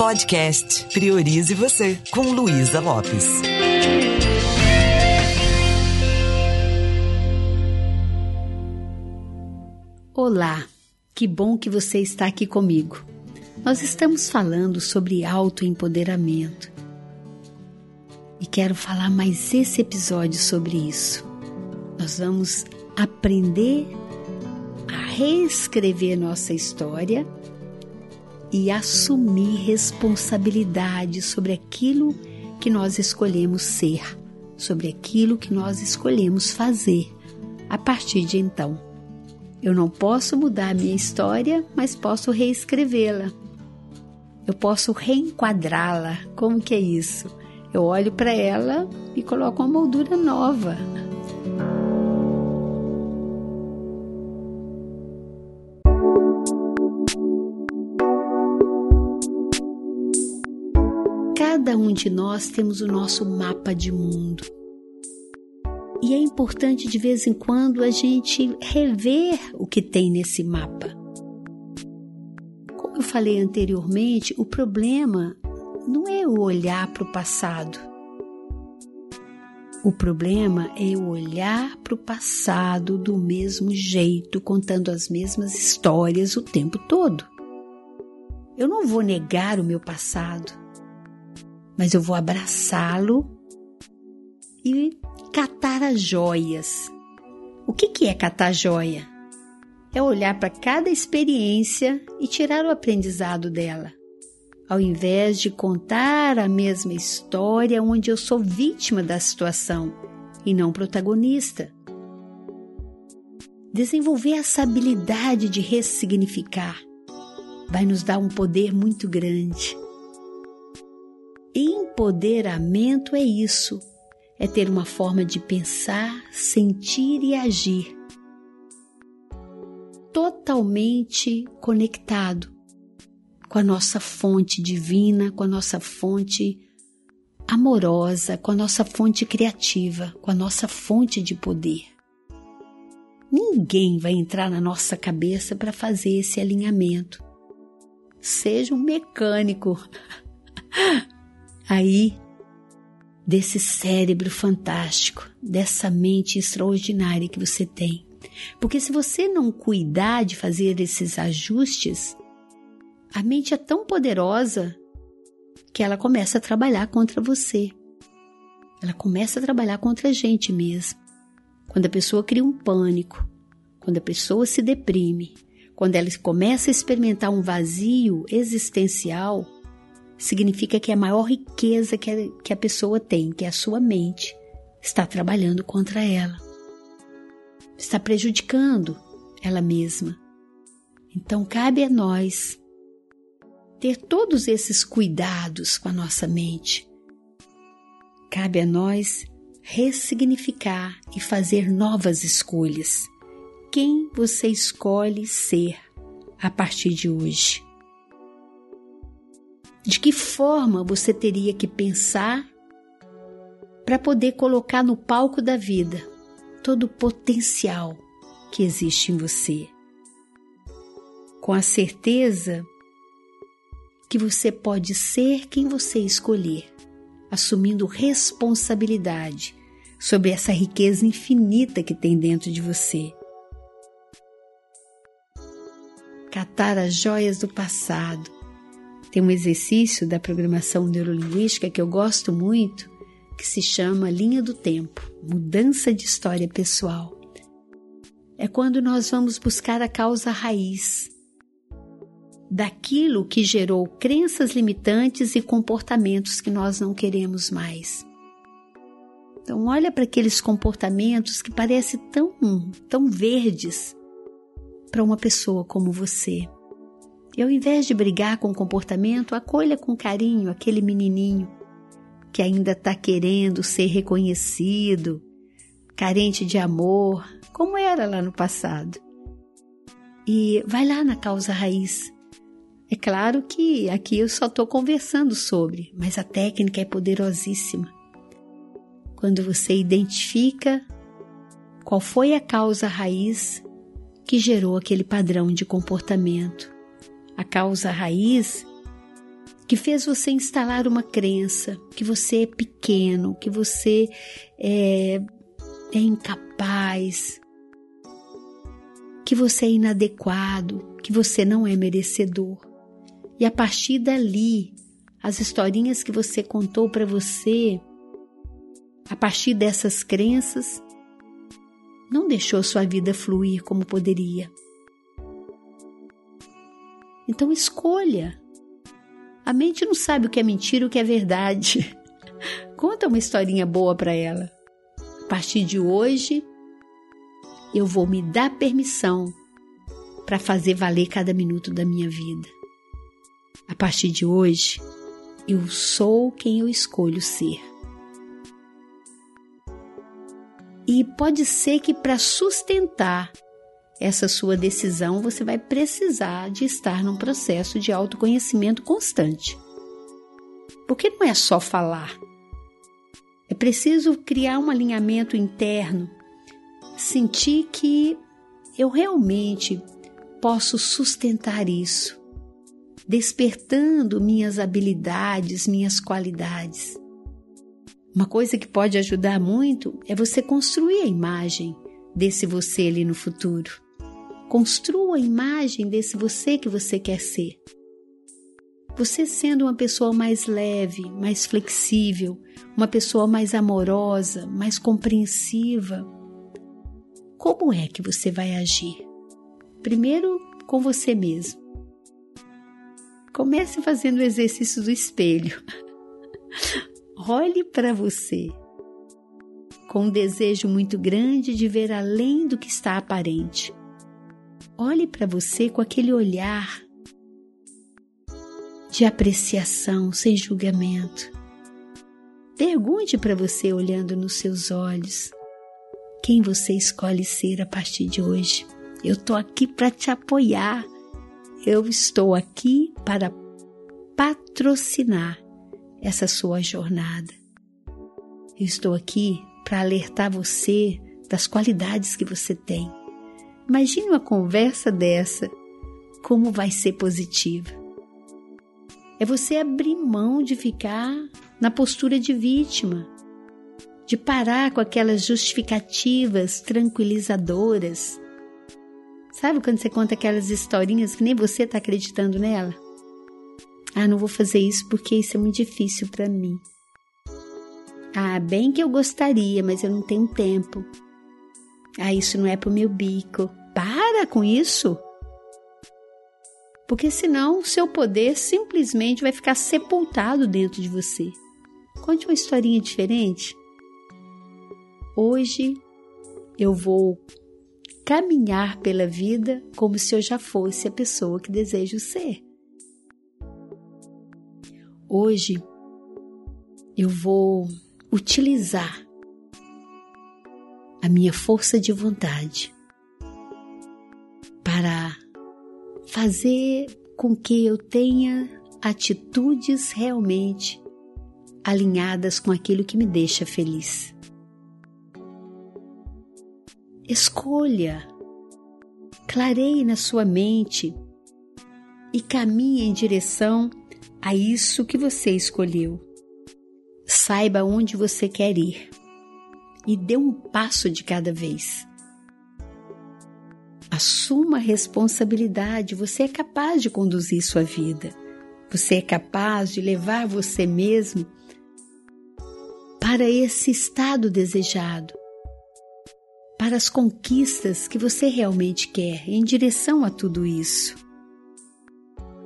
Podcast Priorize Você, com Luísa Lopes. Olá, que bom que você está aqui comigo. Nós estamos falando sobre autoempoderamento. E quero falar mais esse episódio sobre isso. Nós vamos aprender a reescrever nossa história e assumir responsabilidade sobre aquilo que nós escolhemos ser, sobre aquilo que nós escolhemos fazer a partir de então. Eu não posso mudar a minha história, mas posso reescrevê-la. Eu posso reenquadrá-la. Como que é isso? Eu olho para ela e coloco uma moldura nova. Cada um de nós temos o nosso mapa de mundo. E é importante de vez em quando a gente rever o que tem nesse mapa. Como eu falei anteriormente, o problema não é o olhar para o passado. O problema é eu olhar para o passado do mesmo jeito, contando as mesmas histórias o tempo todo. Eu não vou negar o meu passado, mas eu vou abraçá-lo e catar as joias. O que, que é catar joia? É olhar para cada experiência e tirar o aprendizado dela, ao invés de contar a mesma história onde eu sou vítima da situação e não protagonista. Desenvolver essa habilidade de ressignificar vai nos dar um poder muito grande. Empoderamento é isso, é ter uma forma de pensar, sentir e agir totalmente conectado com a nossa fonte divina, com a nossa fonte amorosa, com a nossa fonte criativa, com a nossa fonte de poder. Ninguém vai entrar na nossa cabeça para fazer esse alinhamento. Seja um mecânico. Aí, desse cérebro fantástico, dessa mente extraordinária que você tem. Porque se você não cuidar de fazer esses ajustes, a mente é tão poderosa que ela começa a trabalhar contra você. Ela começa a trabalhar contra a gente mesmo. Quando a pessoa cria um pânico, quando a pessoa se deprime, quando ela começa a experimentar um vazio existencial, significa que a maior riqueza que a, que a pessoa tem, que é a sua mente, está trabalhando contra ela. Está prejudicando ela mesma. Então cabe a nós ter todos esses cuidados com a nossa mente. Cabe a nós ressignificar e fazer novas escolhas. Quem você escolhe ser a partir de hoje? De que forma você teria que pensar para poder colocar no palco da vida todo o potencial que existe em você? Com a certeza que você pode ser quem você escolher, assumindo responsabilidade sobre essa riqueza infinita que tem dentro de você. Catar as joias do passado. Tem um exercício da programação neurolinguística que eu gosto muito, que se chama linha do tempo, mudança de história pessoal. É quando nós vamos buscar a causa raiz daquilo que gerou crenças limitantes e comportamentos que nós não queremos mais. Então olha para aqueles comportamentos que parecem tão tão verdes para uma pessoa como você. E ao invés de brigar com o comportamento, acolha com carinho aquele menininho que ainda está querendo ser reconhecido, carente de amor, como era lá no passado. E vai lá na causa raiz é claro que aqui eu só estou conversando sobre, mas a técnica é poderosíssima. Quando você identifica qual foi a causa raiz que gerou aquele padrão de comportamento, a causa raiz que fez você instalar uma crença que você é pequeno, que você é, é incapaz, que você é inadequado, que você não é merecedor. E a partir dali, as historinhas que você contou para você, a partir dessas crenças, não deixou sua vida fluir como poderia. Então escolha a mente não sabe o que é mentira e o que é verdade. Conta uma historinha boa para ela. A partir de hoje, eu vou me dar permissão para fazer valer cada minuto da minha vida. A partir de hoje, eu sou quem eu escolho ser. E pode ser que para sustentar essa sua decisão, você vai precisar de estar num processo de autoconhecimento constante. Porque não é só falar. É preciso criar um alinhamento interno, sentir que eu realmente posso sustentar isso, despertando minhas habilidades, minhas qualidades. Uma coisa que pode ajudar muito é você construir a imagem desse você ali no futuro. Construa a imagem desse você que você quer ser. Você sendo uma pessoa mais leve, mais flexível, uma pessoa mais amorosa, mais compreensiva, como é que você vai agir? Primeiro, com você mesmo. Comece fazendo o exercício do espelho. Olhe para você com um desejo muito grande de ver além do que está aparente. Olhe para você com aquele olhar de apreciação, sem julgamento. Pergunte para você, olhando nos seus olhos, quem você escolhe ser a partir de hoje. Eu estou aqui para te apoiar. Eu estou aqui para patrocinar essa sua jornada. Eu estou aqui para alertar você das qualidades que você tem. Imagine uma conversa dessa, como vai ser positiva. É você abrir mão de ficar na postura de vítima, de parar com aquelas justificativas tranquilizadoras. Sabe quando você conta aquelas historinhas que nem você está acreditando nela? Ah, não vou fazer isso porque isso é muito difícil para mim. Ah, bem que eu gostaria, mas eu não tenho tempo. Ah, isso não é pro meu bico. Para com isso! Porque senão o seu poder simplesmente vai ficar sepultado dentro de você. Conte uma historinha diferente. Hoje eu vou caminhar pela vida como se eu já fosse a pessoa que desejo ser. Hoje eu vou utilizar a minha força de vontade para fazer com que eu tenha atitudes realmente alinhadas com aquilo que me deixa feliz. Escolha, clareie na sua mente e caminhe em direção a isso que você escolheu. Saiba onde você quer ir e dê um passo de cada vez. Assuma a responsabilidade, você é capaz de conduzir sua vida. Você é capaz de levar você mesmo para esse estado desejado, para as conquistas que você realmente quer, em direção a tudo isso.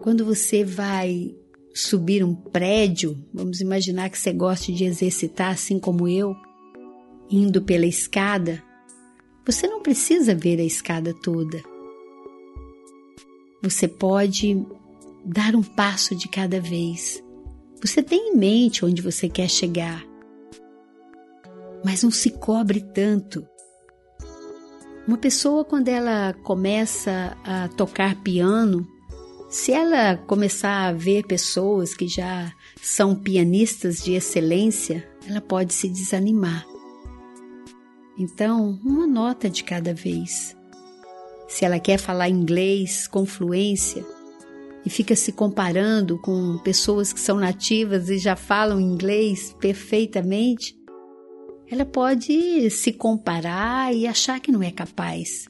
Quando você vai subir um prédio, vamos imaginar que você goste de exercitar assim como eu, indo pela escada, você não precisa ver a escada toda. Você pode dar um passo de cada vez. Você tem em mente onde você quer chegar. Mas não se cobre tanto. Uma pessoa, quando ela começa a tocar piano, se ela começar a ver pessoas que já são pianistas de excelência, ela pode se desanimar. Então, uma nota de cada vez. Se ela quer falar inglês com fluência, e fica se comparando com pessoas que são nativas e já falam inglês perfeitamente, ela pode se comparar e achar que não é capaz.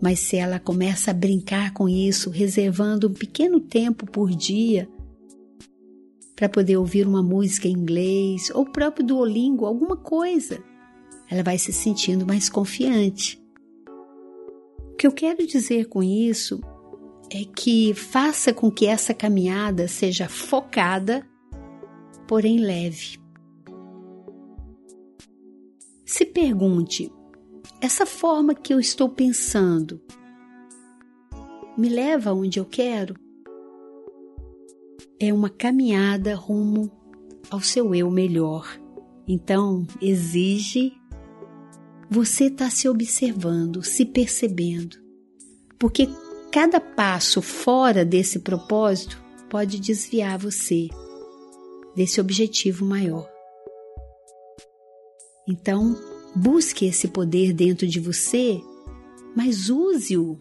Mas se ela começa a brincar com isso, reservando um pequeno tempo por dia para poder ouvir uma música em inglês ou o próprio Duolingo, alguma coisa, ela vai se sentindo mais confiante. O que eu quero dizer com isso é que faça com que essa caminhada seja focada, porém leve. Se pergunte: essa forma que eu estou pensando me leva aonde eu quero? É uma caminhada rumo ao seu eu melhor. Então, exige você estar tá se observando, se percebendo. Porque cada passo fora desse propósito pode desviar você desse objetivo maior. Então, busque esse poder dentro de você, mas use-o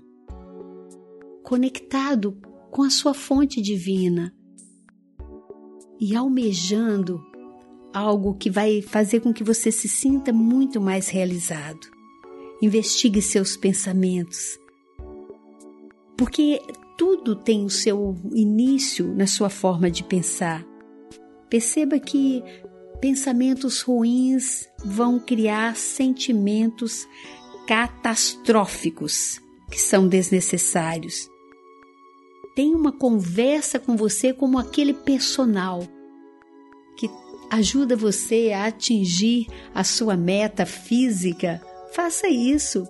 conectado com a sua fonte divina e almejando algo que vai fazer com que você se sinta muito mais realizado. Investigue seus pensamentos, porque tudo tem o seu início na sua forma de pensar. Perceba que pensamentos ruins vão criar sentimentos catastróficos que são desnecessários. Tenha uma conversa com você como aquele personal ajuda você a atingir a sua meta física. Faça isso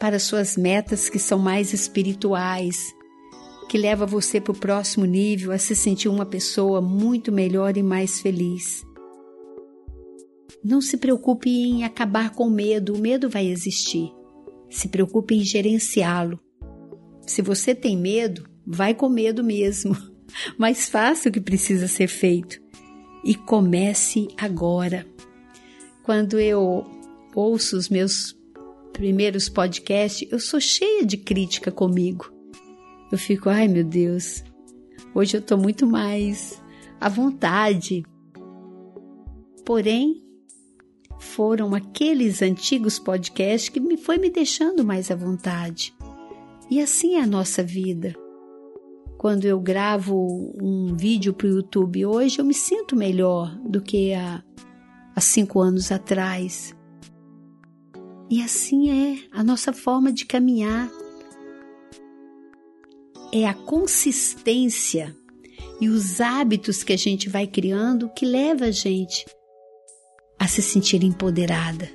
para suas metas que são mais espirituais, que leva você para o próximo nível a se sentir uma pessoa muito melhor e mais feliz. Não se preocupe em acabar com o medo, o medo vai existir. Se preocupe em gerenciá-lo. Se você tem medo, vai com medo mesmo, mas faça o que precisa ser feito e comece agora. Quando eu ouço os meus primeiros podcasts, eu sou cheia de crítica comigo. Eu fico, ai meu Deus, hoje eu estou muito mais à vontade. Porém, foram aqueles antigos podcasts que me foi me deixando mais à vontade. E assim é a nossa vida. Quando eu gravo um vídeo para o YouTube hoje, eu me sinto melhor do que há, há cinco anos atrás. E assim é a nossa forma de caminhar. É a consistência e os hábitos que a gente vai criando que leva a gente a se sentir empoderada.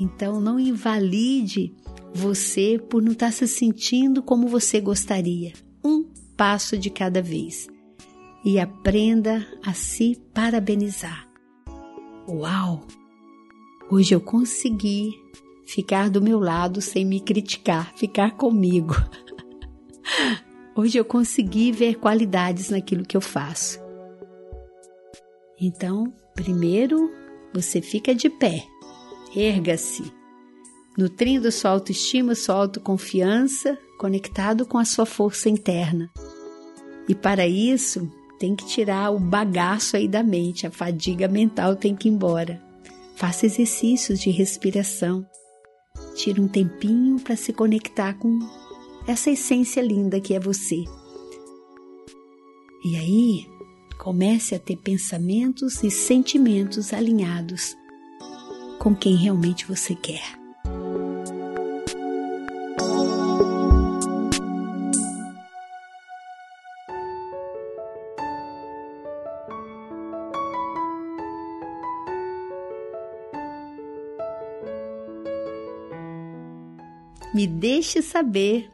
Então não invalide você por não estar se sentindo como você gostaria. Um passo de cada vez. E aprenda a se parabenizar. Uau! Hoje eu consegui ficar do meu lado sem me criticar, ficar comigo. Hoje eu consegui ver qualidades naquilo que eu faço. Então, primeiro você fica de pé, erga-se, nutrindo sua autoestima, sua autoconfiança, conectado com a sua força interna. E para isso, tem que tirar o bagaço aí da mente, a fadiga mental tem que ir embora. Faça exercícios de respiração. Tire um tempinho para se conectar com essa essência linda que é você. E aí, comece a ter pensamentos e sentimentos alinhados com quem realmente você quer. Me deixe saber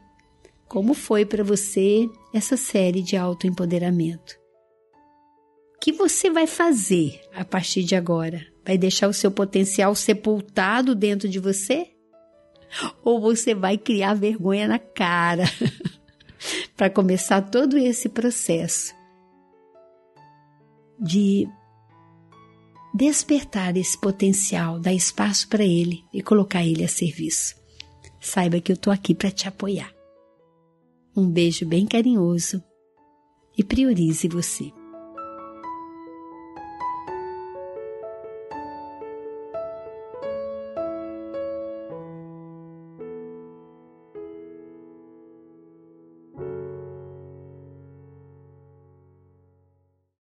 como foi para você essa série de autoempoderamento. O que você vai fazer a partir de agora? Vai deixar o seu potencial sepultado dentro de você? Ou você vai criar vergonha na cara para começar todo esse processo de despertar esse potencial, dar espaço para ele e colocar ele a serviço? saiba que eu tô aqui para te apoiar. Um beijo bem carinhoso e priorize você.